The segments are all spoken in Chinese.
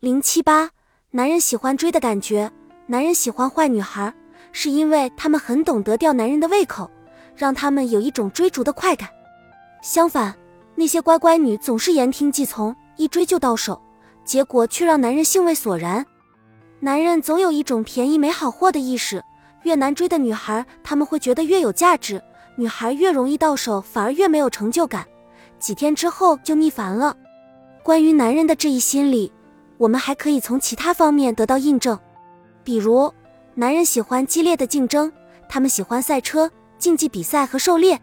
零七八，男人喜欢追的感觉。男人喜欢坏女孩，是因为他们很懂得吊男人的胃口，让他们有一种追逐的快感。相反，那些乖乖女总是言听计从，一追就到手，结果却让男人兴味索然。男人总有一种便宜没好货的意识，越难追的女孩，他们会觉得越有价值。女孩越容易到手，反而越没有成就感，几天之后就腻烦了。关于男人的这一心理，我们还可以从其他方面得到印证。比如，男人喜欢激烈的竞争，他们喜欢赛车、竞技比赛和狩猎。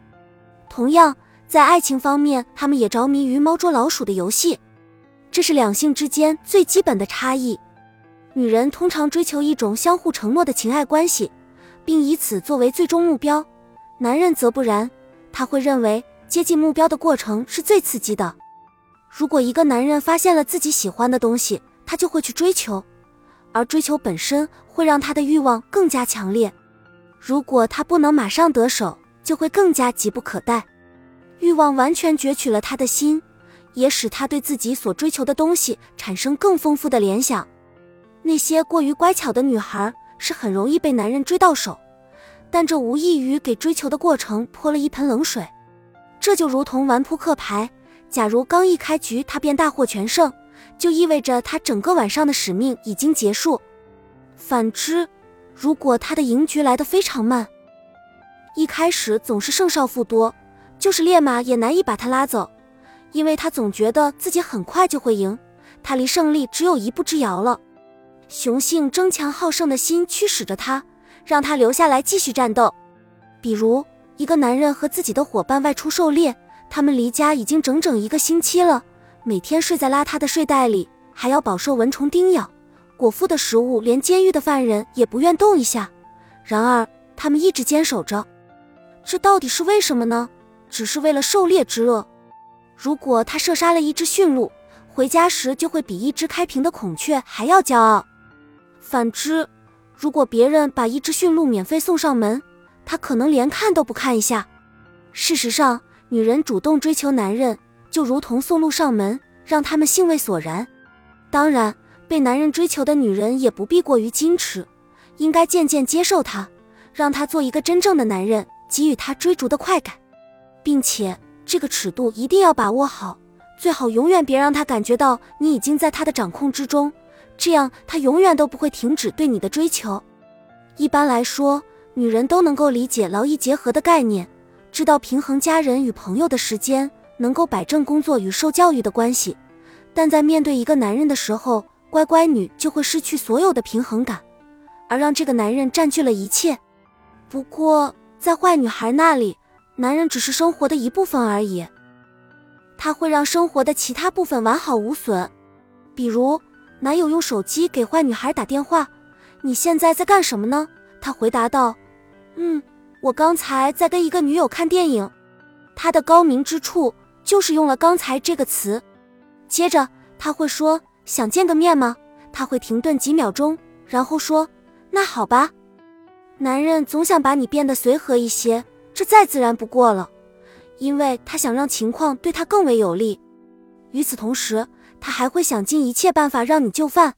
同样，在爱情方面，他们也着迷于猫捉老鼠的游戏。这是两性之间最基本的差异。女人通常追求一种相互承诺的情爱关系，并以此作为最终目标；男人则不然，他会认为接近目标的过程是最刺激的。如果一个男人发现了自己喜欢的东西，他就会去追求。而追求本身会让他的欲望更加强烈，如果他不能马上得手，就会更加急不可待。欲望完全攫取了他的心，也使他对自己所追求的东西产生更丰富的联想。那些过于乖巧的女孩是很容易被男人追到手，但这无异于给追求的过程泼了一盆冷水。这就如同玩扑克牌，假如刚一开局他便大获全胜。就意味着他整个晚上的使命已经结束。反之，如果他的赢局来得非常慢，一开始总是胜少负多，就是烈马也难以把他拉走，因为他总觉得自己很快就会赢，他离胜利只有一步之遥了。雄性争强好胜的心驱使着他，让他留下来继续战斗。比如，一个男人和自己的伙伴外出狩猎，他们离家已经整整一个星期了。每天睡在邋遢的睡袋里，还要饱受蚊虫叮咬，果腹的食物连监狱的犯人也不愿动一下。然而，他们一直坚守着，这到底是为什么呢？只是为了狩猎之乐。如果他射杀了一只驯鹿，回家时就会比一只开屏的孔雀还要骄傲。反之，如果别人把一只驯鹿免费送上门，他可能连看都不看一下。事实上，女人主动追求男人。就如同送路上门，让他们兴味索然。当然，被男人追求的女人也不必过于矜持，应该渐渐接受他，让他做一个真正的男人，给予他追逐的快感，并且这个尺度一定要把握好，最好永远别让他感觉到你已经在他的掌控之中，这样他永远都不会停止对你的追求。一般来说，女人都能够理解劳逸结合的概念，知道平衡家人与朋友的时间。能够摆正工作与受教育的关系，但在面对一个男人的时候，乖乖女就会失去所有的平衡感，而让这个男人占据了一切。不过，在坏女孩那里，男人只是生活的一部分而已，他会让生活的其他部分完好无损。比如，男友用手机给坏女孩打电话：“你现在在干什么呢？”他回答道：“嗯，我刚才在跟一个女友看电影。”他的高明之处。就是用了刚才这个词，接着他会说想见个面吗？他会停顿几秒钟，然后说那好吧。男人总想把你变得随和一些，这再自然不过了，因为他想让情况对他更为有利。与此同时，他还会想尽一切办法让你就范，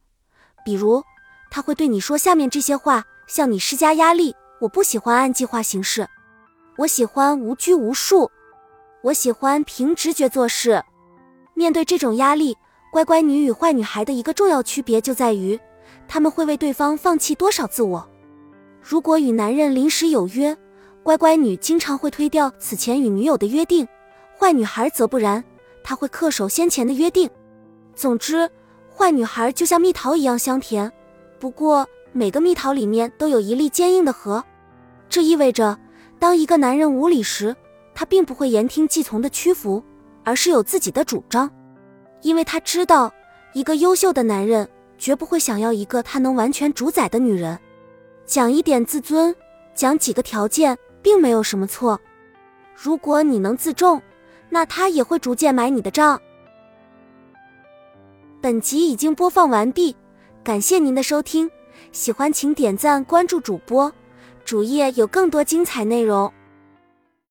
比如他会对你说下面这些话，向你施加压力：我不喜欢按计划行事，我喜欢无拘无束。我喜欢凭直觉做事。面对这种压力，乖乖女与坏女孩的一个重要区别就在于，他们会为对方放弃多少自我。如果与男人临时有约，乖乖女经常会推掉此前与女友的约定，坏女孩则不然，她会恪守先前的约定。总之，坏女孩就像蜜桃一样香甜，不过每个蜜桃里面都有一粒坚硬的核。这意味着，当一个男人无理时，他并不会言听计从的屈服，而是有自己的主张，因为他知道，一个优秀的男人绝不会想要一个他能完全主宰的女人。讲一点自尊，讲几个条件，并没有什么错。如果你能自重，那他也会逐渐买你的账。本集已经播放完毕，感谢您的收听，喜欢请点赞关注主播，主页有更多精彩内容。